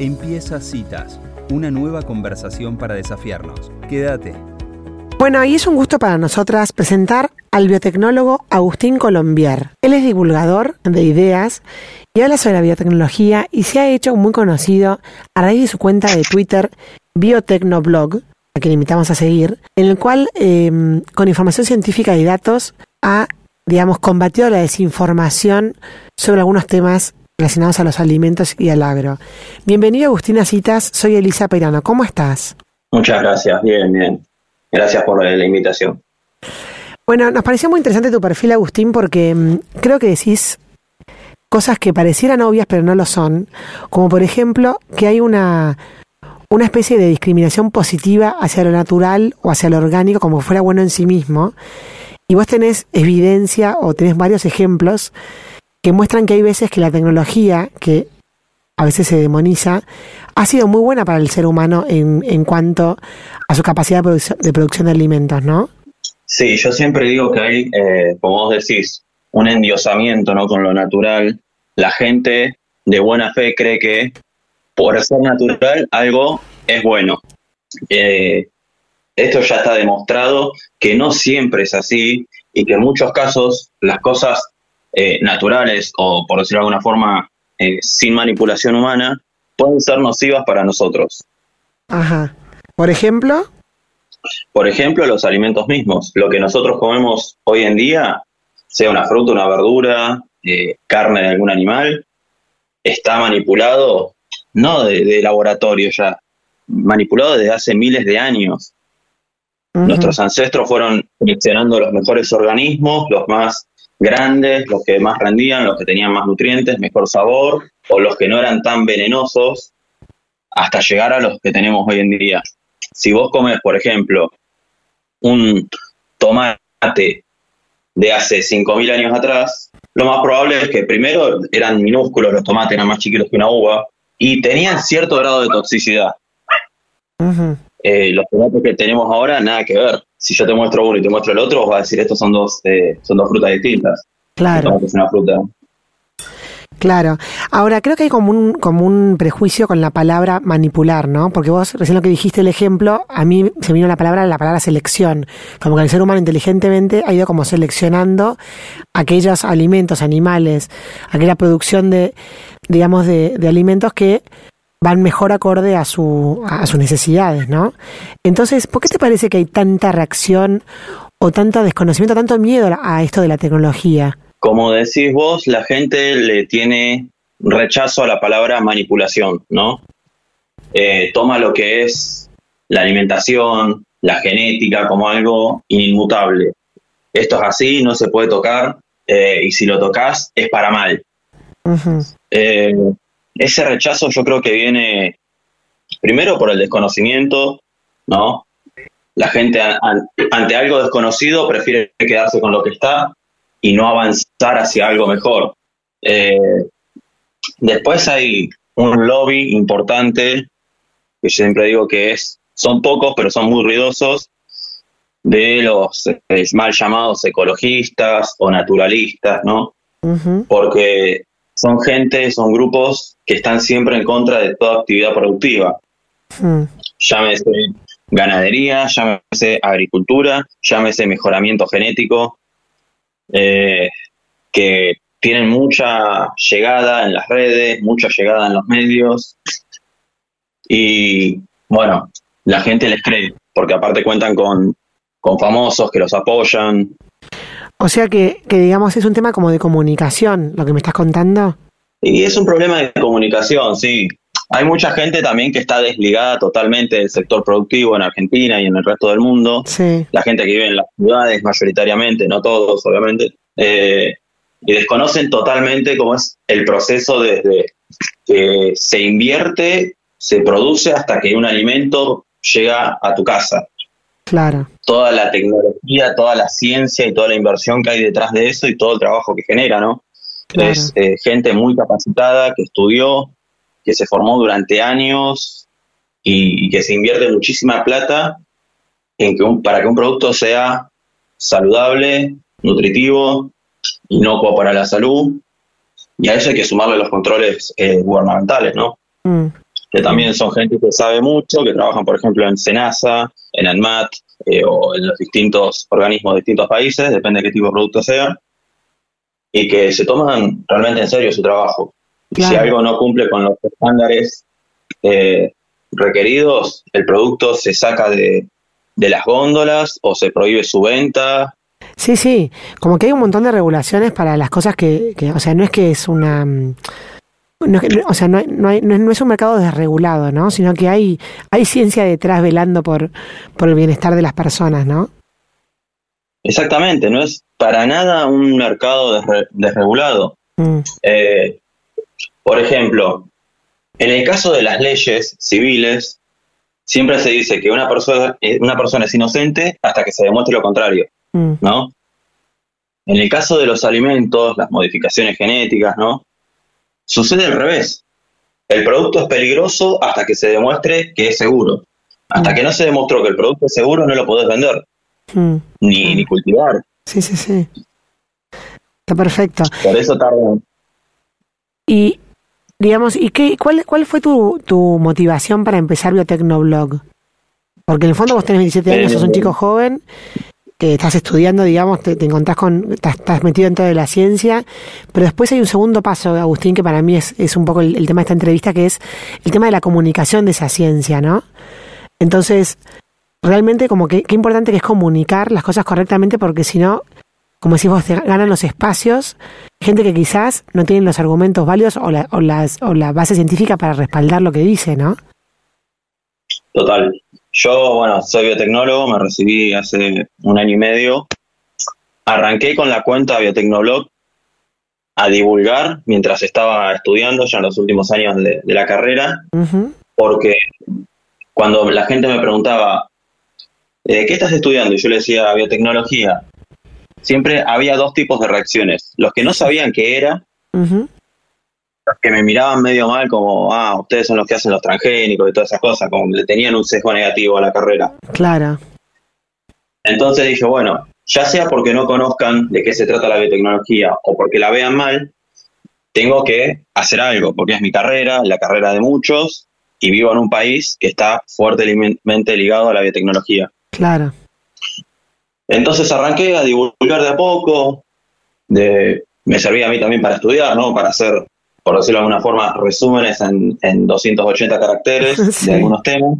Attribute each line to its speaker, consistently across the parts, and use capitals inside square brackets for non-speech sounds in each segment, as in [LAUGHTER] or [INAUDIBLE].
Speaker 1: Empieza Citas, una nueva conversación para desafiarnos. Quédate.
Speaker 2: Bueno, y es un gusto para nosotras presentar al biotecnólogo Agustín Colombier. Él es divulgador de ideas y habla sobre la biotecnología y se ha hecho muy conocido a raíz de su cuenta de Twitter Biotecnoblog, a quien invitamos a seguir, en el cual em, con información científica y datos ha, digamos, combatido la desinformación sobre algunos temas relacionados a los alimentos y al agro. Bienvenido Agustín a Citas, soy Elisa Peirano, ¿cómo estás?
Speaker 3: Muchas gracias, bien, bien. Gracias por la, invitación.
Speaker 2: Bueno, nos pareció muy interesante tu perfil, Agustín, porque mm, creo que decís cosas que parecieran obvias pero no lo son, como por ejemplo que hay una, una especie de discriminación positiva hacia lo natural o hacia lo orgánico como fuera bueno en sí mismo, y vos tenés evidencia o tenés varios ejemplos que muestran que hay veces que la tecnología, que a veces se demoniza, ha sido muy buena para el ser humano en, en cuanto a su capacidad de, producción de alimentos, ¿no?
Speaker 3: Sí, yo siempre digo que hay, eh, como vos decís, un endiosamiento ¿no? con lo natural. La gente de buena fe cree que por ser natural algo es bueno. Eh, esto ya está demostrado que no siempre es así y que en muchos casos las cosas eh, naturales o, por decirlo de alguna forma, sin manipulación humana, pueden ser nocivas para nosotros.
Speaker 2: Ajá. Por ejemplo.
Speaker 3: Por ejemplo, los alimentos mismos. Lo que nosotros comemos hoy en día, sea una fruta, una verdura, eh, carne de algún animal, está manipulado, no de, laboratorio ya, manipulado desde hace miles de años. Nuestros ancestros fueron seleccionando los mejores organismos, los más grandes, los que más rendían, los que tenían más nutrientes, mejor sabor, o los que no eran tan venenosos, hasta llegar a los que tenemos hoy en día. Si vos comes, por ejemplo, un tomate de hace 5.000 años atrás, lo más probable es que primero eran minúsculos, los tomates eran más chiquitos que una uva, y tenían cierto grado de toxicidad. Eh, los tomates que tenemos ahora, nada que ver. Si yo te muestro uno y te muestro el otro, vas a decir, estos son dos, eh, son dos frutas distintas.
Speaker 2: Claro.
Speaker 3: es una fruta
Speaker 2: Claro. Ahora, creo que hay como un, como un prejuicio con la palabra manipular, ¿no? Porque vos, recién lo que dijiste el ejemplo, a mí se vino la palabra, la palabra selección. Como que el ser humano inteligentemente ha ido como seleccionando aquellos alimentos, animales, aquella producción de, digamos, de, de alimentos que van mejor acorde a, su, a sus necesidades, ¿no? Entonces, ¿por qué te parece que hay tanta reacción o tanto desconocimiento, tanto miedo a esto de la tecnología?
Speaker 3: Como decís vos, la gente le tiene rechazo a la palabra manipulación, ¿no? Eh, toma lo que es la alimentación, la genética como algo inmutable. Esto es así, no se puede tocar eh, y si lo tocas es para mal. Eh, ese rechazo yo creo que viene primero por el desconocimiento, ¿no? La gente ante algo desconocido prefiere quedarse con lo que está y no avanzar hacia algo mejor. Eh, después hay un lobby importante, que siempre digo que es, son pocos, pero son muy ruidosos, de los eh, mal llamados ecologistas o naturalistas, ¿no? Porque son gente, son grupos que están siempre en contra de toda actividad productiva. Llámese ganadería, llámese agricultura, llámese mejoramiento genético, eh, que tienen mucha llegada en las redes, mucha llegada en los medios y bueno, la gente les cree, porque aparte cuentan con, con famosos que los apoyan.
Speaker 2: O sea que, que, digamos, es un tema como de comunicación, lo que me estás contando.
Speaker 3: Y es un problema de comunicación, sí. Hay mucha gente también que está desligada totalmente del sector productivo en Argentina y en el resto del mundo. La gente que vive en las ciudades mayoritariamente, no todos obviamente, eh, y desconocen totalmente cómo es el proceso desde que se invierte, se produce hasta que un alimento llega a tu casa.
Speaker 2: Claro.
Speaker 3: Toda la tecnología, toda la ciencia y toda la inversión que hay detrás de eso y todo el trabajo que genera, ¿no? Es eh, gente muy capacitada que estudió, que se formó durante años y, que se invierte muchísima plata en que para que un producto sea saludable, nutritivo, inocuo para la salud. Y a eso hay que sumarle los controles eh, gubernamentales, ¿no? Mm. Que también son gente que sabe mucho, que trabajan, por ejemplo, en SENASA, en ANMAT eh, o en los distintos organismos de distintos países, depende de qué tipo de producto sea, y que se toman realmente en serio su trabajo. Y si algo no cumple con los estándares eh, requeridos, el producto se saca de, de las góndolas o se prohíbe su venta.
Speaker 2: Sí, sí, como que hay un montón de regulaciones para las cosas que, que o sea, no es que es una... Mm, no, o sea, no, no, hay, no, es un mercado desregulado, ¿no? Sino que hay, hay ciencia detrás velando por, por el bienestar de las personas, ¿no?
Speaker 3: Exactamente, no es para nada un mercado desregulado. Mm. Eh, por ejemplo, en el caso de las leyes civiles, siempre se dice que una persona, eh, una persona es inocente hasta que se demuestre lo contrario. Mm. ¿no? En el caso de los alimentos, las modificaciones genéticas, ¿no? Sucede al revés. El producto es peligroso hasta que se demuestre que es seguro. Hasta mm. que no se demostró que el producto es seguro, no lo podés vender. Mm. Ni, ni, cultivar.
Speaker 2: Sí, sí, sí. Está perfecto.
Speaker 3: Por eso tarda.
Speaker 2: Y, digamos, ¿y qué, cuál, cuál fue tu, tu motivación para empezar Biotecnoblog? Porque en el fondo vos tenés 27 años, sos un eh, chico joven que estás estudiando, digamos, te, encontrás con, estás, metido dentro de la ciencia, pero después hay un segundo paso, Agustín, que para mí es, es un poco el, tema de esta entrevista, que es el tema de la comunicación de esa ciencia, ¿no? Entonces, realmente como que qué importante que es comunicar las cosas correctamente, porque si no, como decís vos, te ganan los espacios, gente que quizás no tiene los argumentos válidos o la, o, las, o la base científica para respaldar lo que dice, ¿no?
Speaker 3: Total. Yo, bueno, soy biotecnólogo, me recibí hace un año y medio. Arranqué con la cuenta Biotecnoblog a divulgar mientras estaba estudiando, ya en los últimos años de, la carrera, porque cuando la gente me preguntaba, ¿qué estás estudiando? Y yo le decía biotecnología, siempre había dos tipos de reacciones. Los que no sabían qué era, que me miraban medio mal, como, ah, ustedes son los que hacen los transgénicos y todas esas cosas, como le tenían un sesgo negativo a la carrera.
Speaker 2: Claro.
Speaker 3: Entonces dije, bueno, ya sea porque no conozcan de qué se trata la biotecnología o porque la vean mal, tengo que hacer algo, porque es mi carrera, la carrera de muchos, y vivo en un país que está fuertemente ligado a la biotecnología.
Speaker 2: Claro.
Speaker 3: Entonces arranqué a divulgar de a poco, de, me servía a mí también para estudiar, ¿no? Para hacer por decirlo de alguna forma, resúmenes en, en 280 caracteres [LAUGHS] de algunos temas.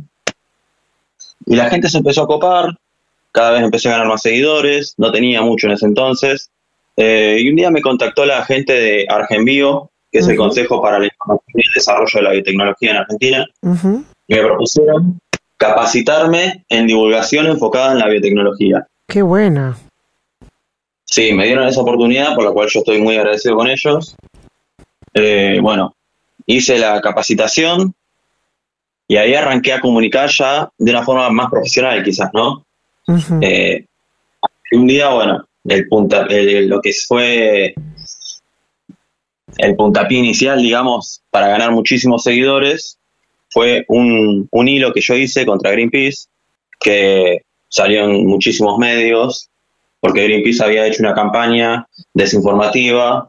Speaker 3: Y la gente se empezó a copar, cada vez empecé a ganar más seguidores, no tenía mucho en ese entonces. Eh, y un día me contactó la gente de Argenbio, que es el Consejo para la Información y el Desarrollo de la Biotecnología en Argentina, y me propusieron capacitarme en divulgación enfocada en la biotecnología.
Speaker 2: Qué buena.
Speaker 3: Sí, me dieron esa oportunidad, por la cual yo estoy muy agradecido con ellos. Eh, bueno, hice la capacitación y ahí arranqué a comunicar ya de una forma más profesional quizás, ¿no? Eh, un día, bueno, el punta, lo que fue el puntapié inicial, digamos, para ganar muchísimos seguidores, fue un, un hilo que yo hice contra Greenpeace, que salió en muchísimos medios, porque Greenpeace había hecho una campaña desinformativa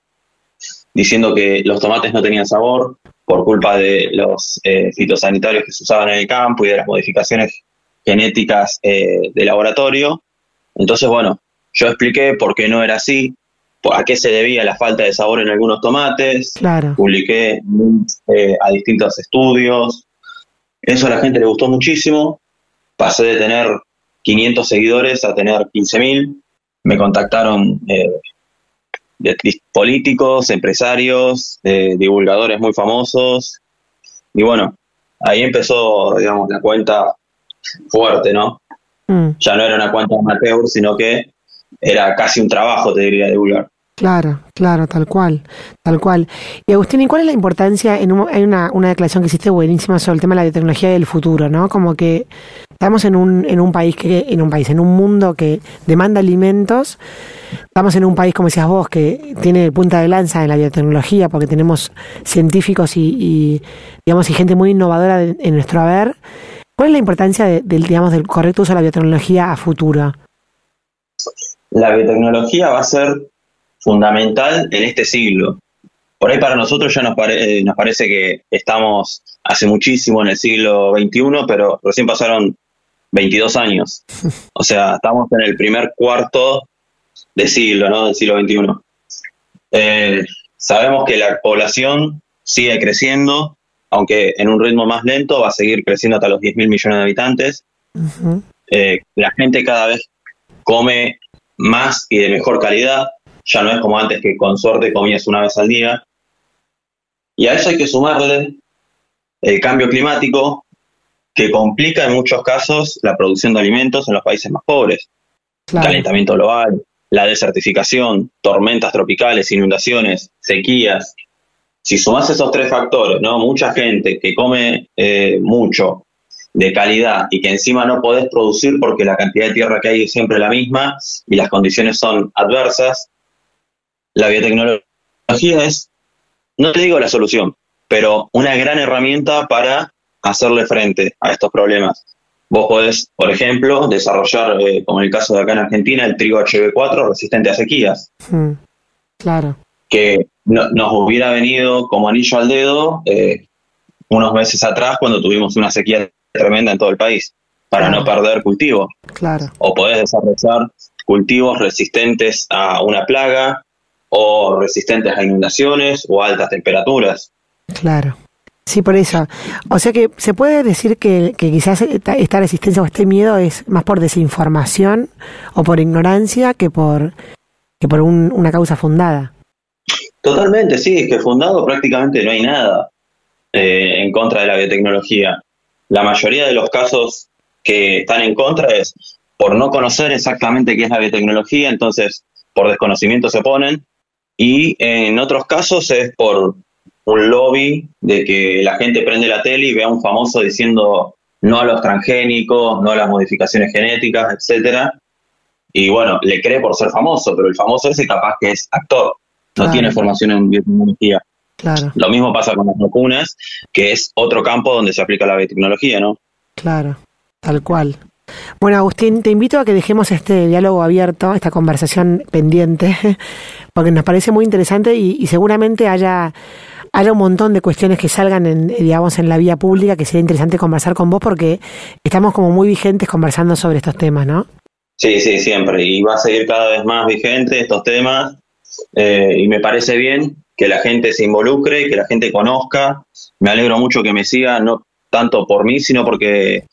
Speaker 3: diciendo que los tomates no tenían sabor por culpa de los eh, fitosanitarios que se usaban en el campo y de las modificaciones genéticas eh, de laboratorio. Entonces, bueno, yo expliqué por qué no era así, a qué se debía la falta de sabor en algunos tomates, publiqué eh, a distintos estudios. Eso a la gente le gustó muchísimo. Pasé de tener 500 seguidores a tener 15.000. Me contactaron de políticos, empresarios, divulgadores muy famosos. Y bueno, ahí empezó, digamos, la cuenta fuerte, ¿no? Mm. Ya no era una cuenta amateur, sino que era casi un trabajo, te diría, divulgar.
Speaker 2: Claro, claro, tal cual, tal cual. Y Agustín, ¿y cuál es la importancia? En hay una, declaración que hiciste buenísima sobre el tema de la biotecnología del futuro, ¿no? Como que estamos en un, en un país que, en un país, en un mundo que demanda alimentos. Estamos en un país, como decías vos, que tiene punta de lanza en la biotecnología, porque tenemos científicos y, digamos, y gente muy innovadora en nuestro haber. ¿Cuál es la importancia del, digamos, del correcto uso de la biotecnología a futuro?
Speaker 3: La biotecnología va a ser fundamental en este siglo. por ahí para nosotros ya nos, eh, nos parece que estamos hace muchísimo en el siglo XXI, pero recién pasaron 22 años. [LAUGHS] O sea, estamos en el primer cuarto de siglo, ¿no? Del siglo XXI. Eh, sabemos que la población sigue creciendo, aunque en un ritmo más lento, va a seguir creciendo hasta los 10 mil millones de habitantes. Eh, la gente cada vez come más y de mejor calidad, ya no es como antes que con suerte comías una vez al día. Y a eso hay que sumarle el cambio climático, que complica en muchos casos la producción de alimentos en los países más pobres. Calentamiento global, la desertificación, tormentas tropicales, inundaciones, sequías. Si sumas esos tres factores, ¿no? Mucha gente que come eh, mucho, de calidad y que encima no podés producir porque la cantidad de tierra que hay es siempre la misma y las condiciones son adversas, la biotecnología es, no te digo la solución, pero una gran herramienta para hacerle frente a estos problemas. Vos podés, por ejemplo, desarrollar, eh, como en el caso de acá en Argentina, el trigo HB4 resistente a sequías.
Speaker 2: Hmm, claro.
Speaker 3: Que nos hubiera venido como anillo al dedo eh, unos meses atrás cuando tuvimos una sequía tremenda en todo el país para no perder cultivo.
Speaker 2: Claro.
Speaker 3: O podés desarrollar cultivos resistentes a una plaga o resistentes a inundaciones o altas temperaturas.
Speaker 2: Claro. Sí, por eso. O sea que se puede decir que, quizás esta, resistencia o este miedo es más por desinformación o por ignorancia que por, que por una causa fundada.
Speaker 3: Totalmente, sí, es que fundado prácticamente no hay nada eh, en contra de la biotecnología la mayoría de los casos que están en contra es por no conocer exactamente qué es la biotecnología, entonces por desconocimiento se oponen, y en otros casos es por un lobby de que la gente prende la tele y vea a un famoso diciendo no a los transgénicos, no a las modificaciones genéticas, etcétera. Y bueno, le cree por ser famoso, pero el famoso ese capaz que es actor, no tiene formación en biotecnología. Lo mismo pasa con las vacunas, que es otro campo donde se aplica la biotecnología, ¿no?
Speaker 2: Claro, tal cual. Bueno, Agustín, te invito a que dejemos este diálogo abierto, esta conversación pendiente, [LAUGHS] porque nos parece muy interesante y, seguramente haya, haya un montón de cuestiones que salgan en, digamos, en la vía pública que sería interesante conversar con vos porque estamos como muy vigentes conversando sobre estos temas, ¿no?
Speaker 3: Sí, sí, siempre. Y va a seguir cada vez más vigente estos temas. Eh, y me parece bien que la gente se involucre, que la gente conozca. Me alegro mucho que me siga, no tanto por mí, sino porque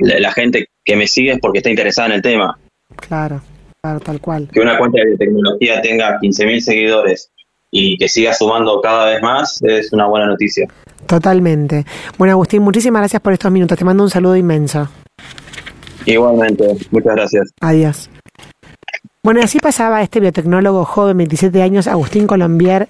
Speaker 3: la, gente que me sigue es porque está interesada en el tema.
Speaker 2: Claro, claro, tal cual.
Speaker 3: Que una cuenta de tecnología tenga 15.000 seguidores y que siga sumando cada vez más es una buena noticia.
Speaker 2: Totalmente. Bueno, Agustín, muchísimas gracias por estos minutos. Te mando un saludo inmenso.
Speaker 3: Igualmente, muchas gracias.
Speaker 2: Adiós. Bueno, así pasaba este biotecnólogo joven, 27 años, Agustín Colombier,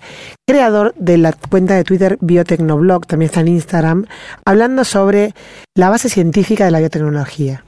Speaker 2: creador de la cuenta de Twitter Biotecnoblog, también está en Instagram, hablando sobre la base científica de la biotecnología.